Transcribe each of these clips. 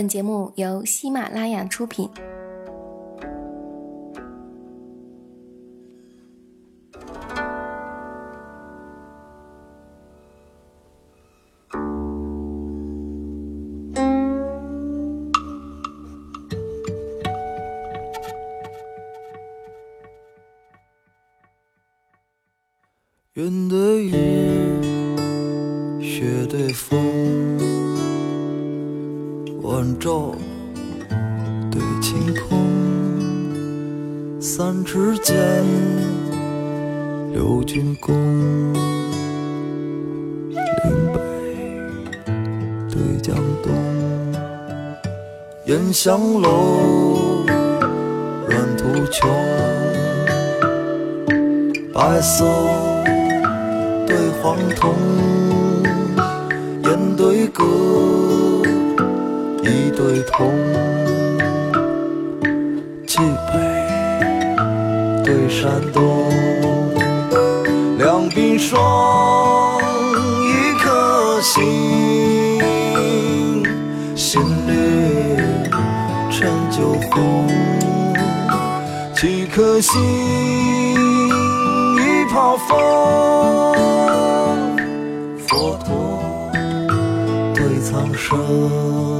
本节目由喜马拉雅出品。香楼，软土穷，白色。对黄铜，烟对歌，一对铜，蓟北对山东，两鬓霜，一颗心，心里酒红，几颗心，一泡风。佛陀对苍生。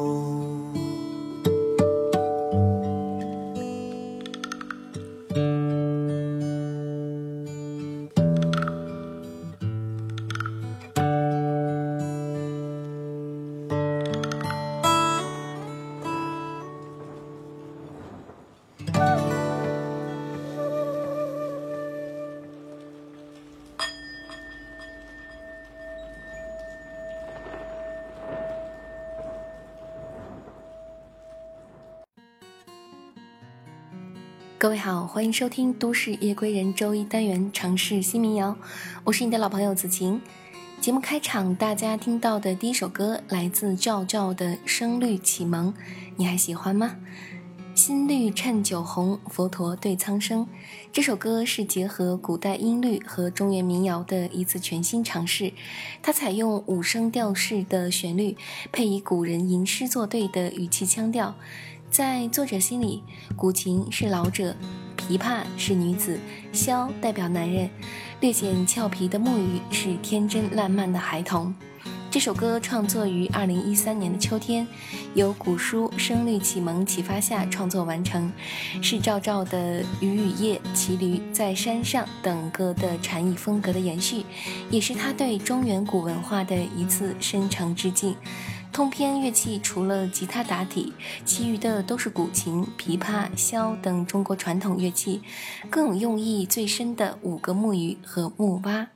各位好，欢迎收听《都市夜归人》周一单元城市新民谣，我是你的老朋友子晴。节目开场，大家听到的第一首歌来自赵照的《声律启蒙》，你还喜欢吗？新绿趁酒红，佛陀对苍生。这首歌是结合古代音律和中原民谣的一次全新尝试，它采用五声调式的旋律，配以古人吟诗作对的语气腔调。在作者心里，古琴是老者，琵琶是女子，箫代表男人，略显俏皮的木鱼是天真烂漫的孩童。这首歌创作于二零一三年的秋天，由古书《声律启蒙》启发下创作完成，是赵照的《雨雨夜》《骑驴在山上》等歌的禅意风格的延续，也是他对中原古文化的一次深诚致敬。通篇乐器除了吉他打底，其余的都是古琴、琵琶、箫等中国传统乐器，更有用意最深的五个木鱼和木蛙。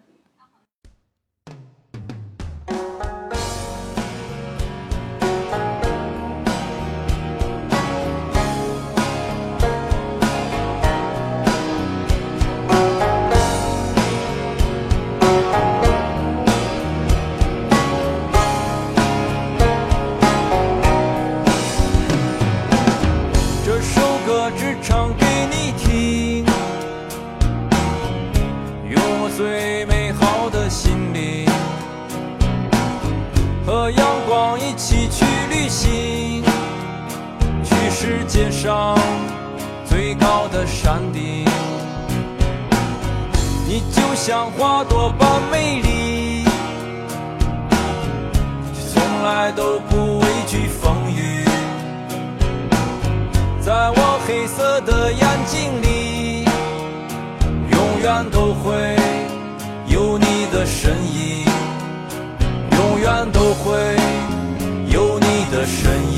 远都会有你的身影，永远都会有你的身影。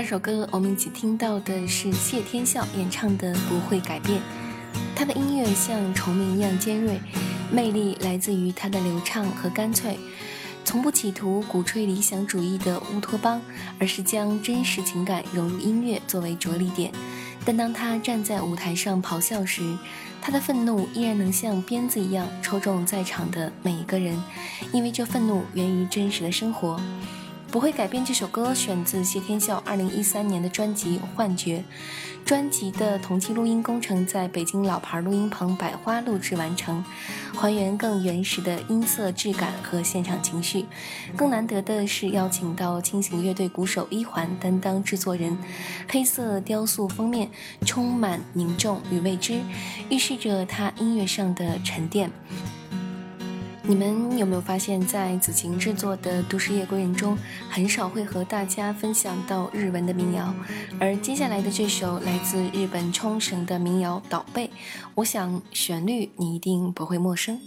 二首歌，我们一起听到的是谢天笑演唱的《不会改变》。他的音乐像虫鸣一样尖锐，魅力来自于他的流畅和干脆，从不企图鼓吹理想主义的乌托邦，而是将真实情感融入音乐作为着力点。但当他站在舞台上咆哮时，他的愤怒依然能像鞭子一样抽中在场的每一个人，因为这愤怒源于真实的生活。不会改变这首歌选自谢天笑二零一三年的专辑《幻觉》，专辑的同期录音工程在北京老牌录音棚百花录制完成，还原更原始的音色质感和现场情绪。更难得的是邀请到清醒乐队鼓手一环担当制作人，黑色雕塑封面充满凝重与未知，预示着他音乐上的沉淀。你们有没有发现，在子晴制作的《都市夜归人》中，很少会和大家分享到日文的民谣？而接下来的这首来自日本冲绳的民谣《岛背》，我想旋律你一定不会陌生。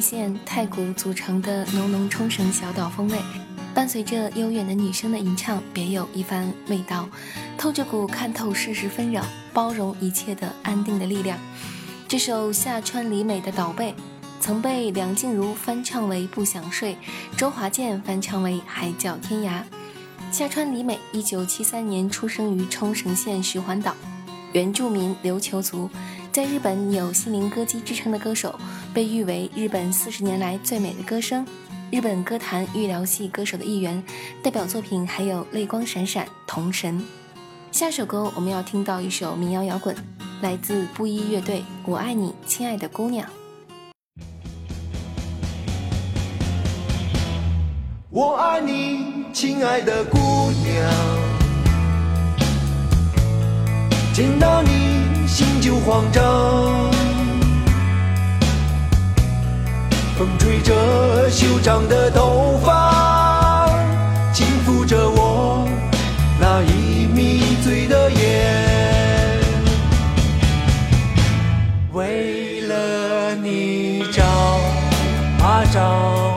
三味线太鼓组成的浓浓冲绳小岛风味，伴随着悠远的女声的吟唱，别有一番味道，透着股看透世事纷扰、包容一切的安定的力量。这首夏川里美的《岛背》，曾被梁静茹翻唱为《不想睡》，周华健翻唱为《海角天涯》。夏川里美，一九七三年出生于冲绳县徐环岛，原住民琉球族，在日本有“心灵歌姬”之称的歌手，被誉为日本四十年来最美的歌声。日本歌坛预疗系歌手的一员，代表作品还有《泪光闪闪》《童神》。下首歌我们要听到一首民谣摇滚，来自布衣乐队《我爱你，亲爱的姑娘》。我爱你，亲爱的姑娘，见到你心就慌张。风吹着修长的头发，轻抚着我那已迷醉的眼。为了你找啊找，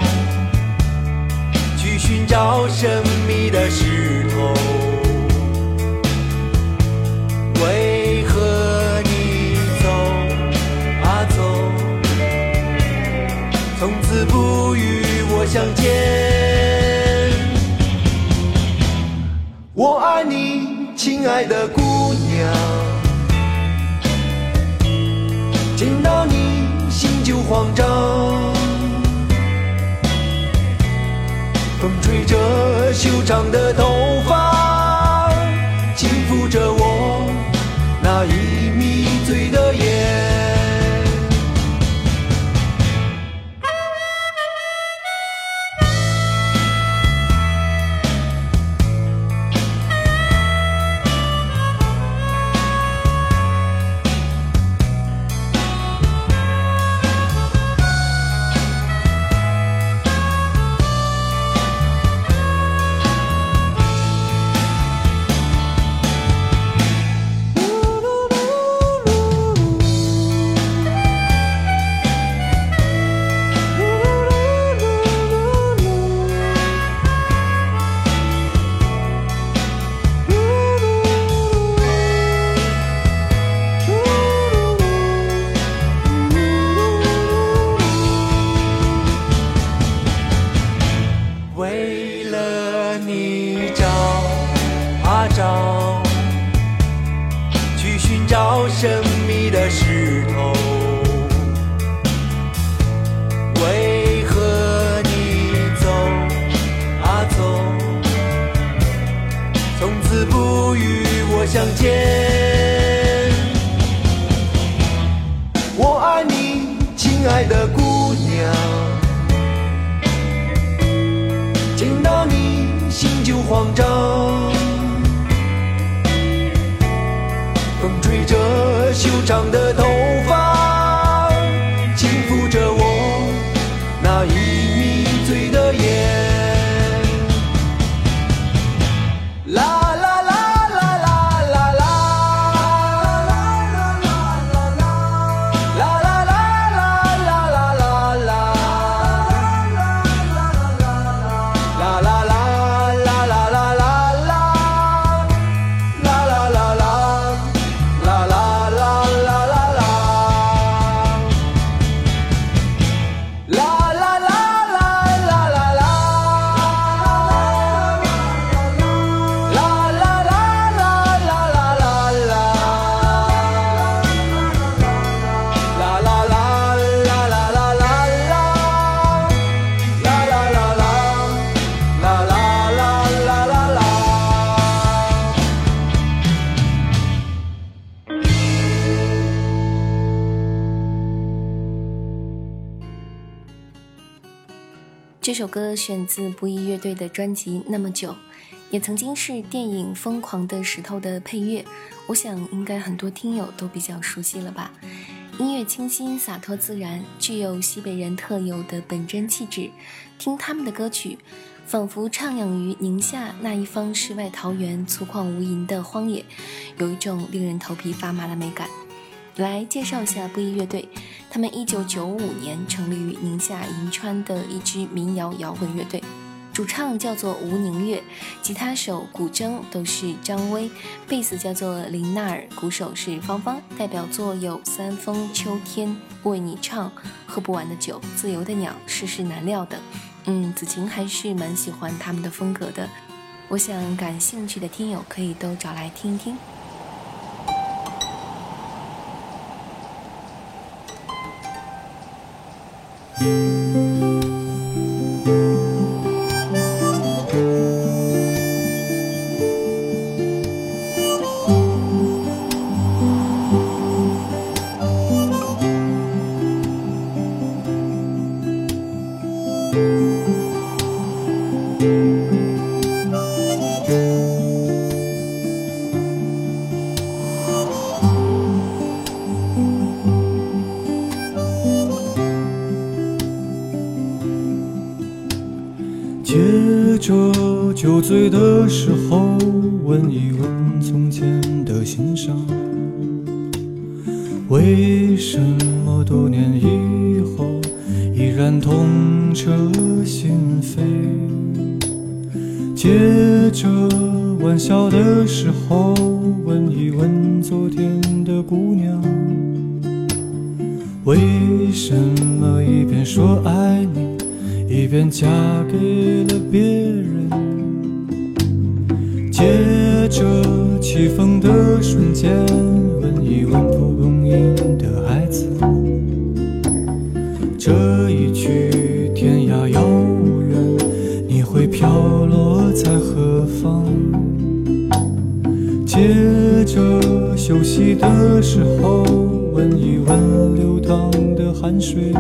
去寻找神秘的石亲爱的姑娘，见到你心就慌张。风吹着修长的头这首歌选自不一乐队的专辑《那么久》，也曾经是电影《疯狂的石头》的配乐。我想应该很多听友都比较熟悉了吧？音乐清新洒脱自然，具有西北人特有的本真气质。听他们的歌曲，仿佛徜徉于宁夏那一方世外桃源、粗犷无垠的荒野，有一种令人头皮发麻的美感。来介绍一下布衣乐队，他们一九九五年成立于宁夏银川的一支民谣摇滚乐队，主唱叫做吴宁月，吉他手、古筝都是张威，贝斯叫做林娜尔，鼓手是芳芳。代表作有《三峰秋天》《为你唱》《喝不完的酒》《自由的鸟》《世事难料》等。嗯，子晴还是蛮喜欢他们的风格的。我想感兴趣的听友可以都找来听一听。着心伤。为什么多年以后依然痛彻心扉？接着玩笑的时候，问一问昨天的姑娘。为什么一边说爱你？一边嫁给了别人，接着起风的瞬间，问一问蒲公英的孩子，这一去天涯遥远，你会飘落在何方？接着休息的时候，问一问流淌的汗水。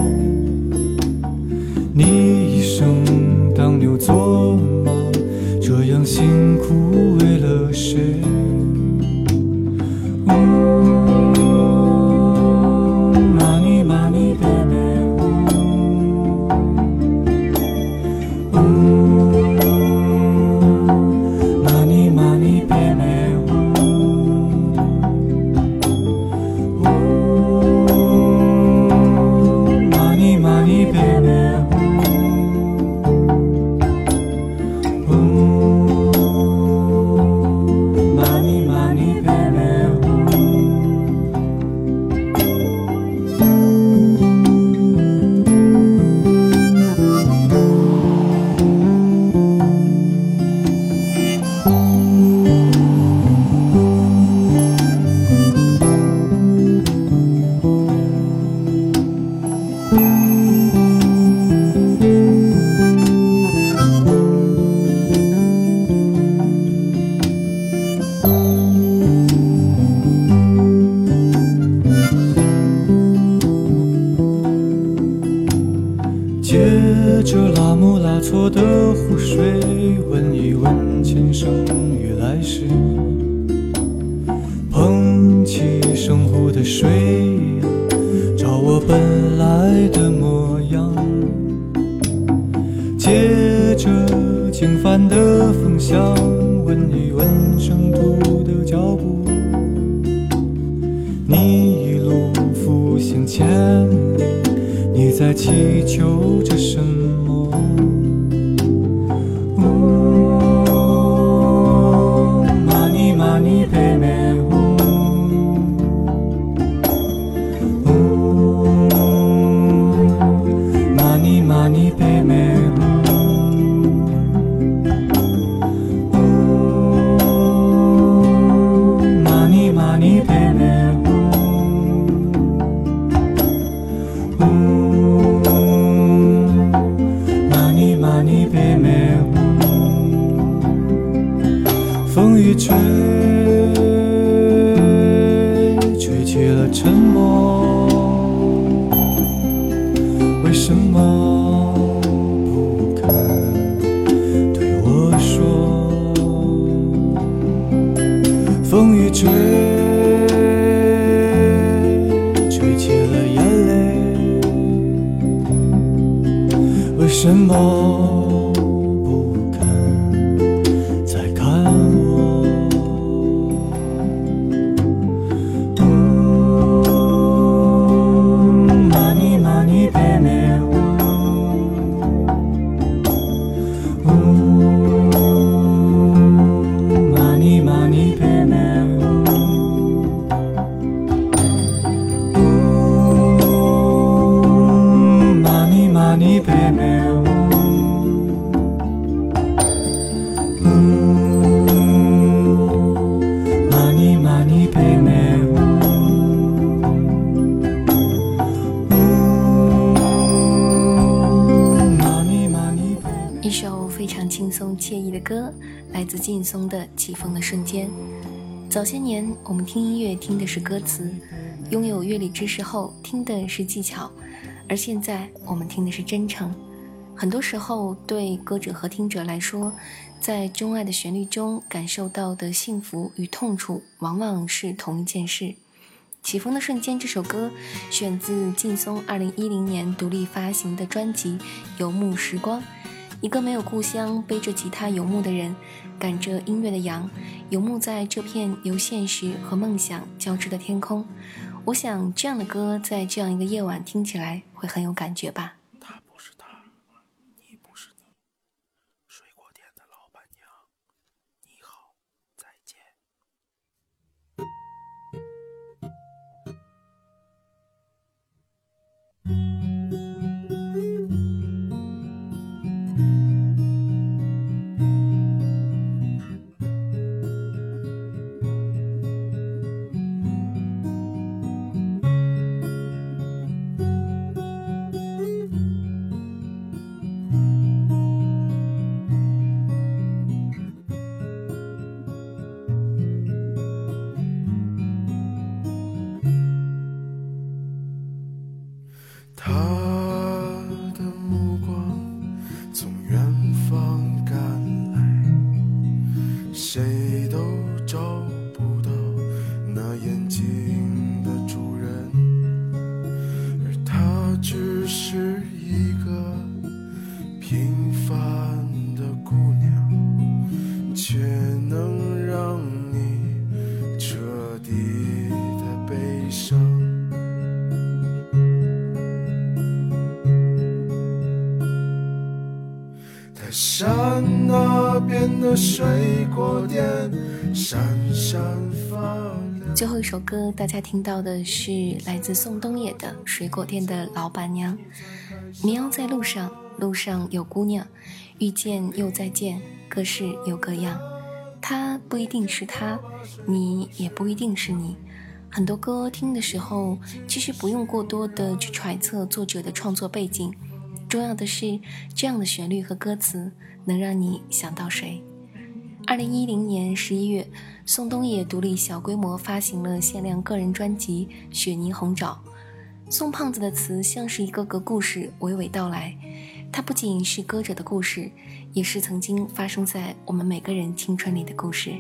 早些年，我们听音乐听的是歌词，拥有乐理知识后听的是技巧，而现在我们听的是真诚。很多时候，对歌者和听者来说，在钟爱的旋律中感受到的幸福与痛楚，往往是同一件事。起风的瞬间这首歌选自劲松二零一零年独立发行的专辑《游牧时光》。一个没有故乡、背着吉他游牧的人，赶着音乐的羊，游牧在这片由现实和梦想交织的天空。我想，这样的歌在这样一个夜晚听起来会很有感觉吧。谁都找首歌，大家听到的是来自宋冬野的《水果店的老板娘》。民谣在路上，路上有姑娘，遇见又再见，各式又各样。他不一定是他，你也不一定是你。很多歌听的时候，其实不用过多的去揣测作者的创作背景，重要的是这样的旋律和歌词能让你想到谁。二零一零年十一月，宋冬野独立小规模发行了限量个人专辑《雪泥红爪》。宋胖子的词像是一个个故事娓娓道来，它不仅是歌者的故事，也是曾经发生在我们每个人青春里的故事。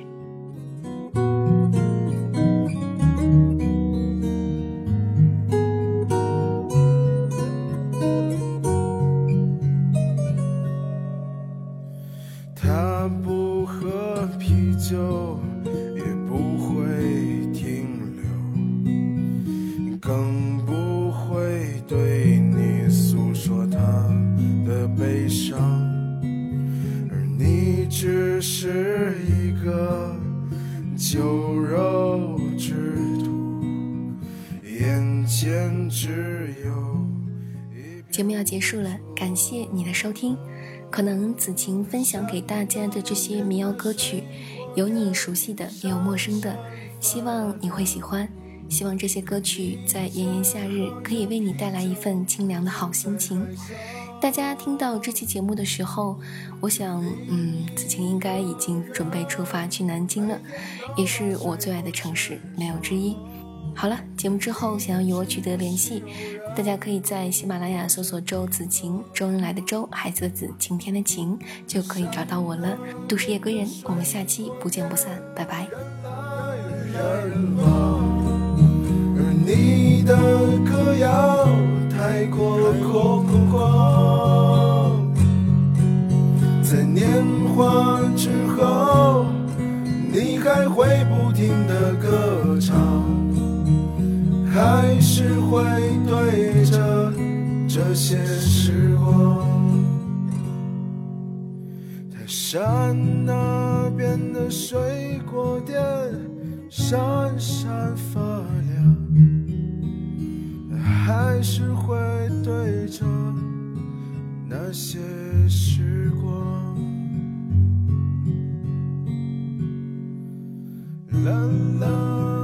能子晴分享给大家的这些民谣歌曲，有你熟悉的，也有陌生的，希望你会喜欢。希望这些歌曲在炎炎夏日可以为你带来一份清凉的好心情。大家听到这期节目的时候，我想，嗯，子晴应该已经准备出发去南京了，也是我最爱的城市，没有之一。好了，节目之后想要与我取得联系，大家可以在喜马拉雅搜索“周子晴”，周恩来的周，孩子的子，晴天的晴，就可以找到我了。都市夜归人，我们下期不见不散，拜拜。你的歌谣太过空旷，在年华之后，你还会不停的歌唱。还是会对着这些时光，泰山那边的水果店闪闪发亮，还是会对着那些时光，啦啦。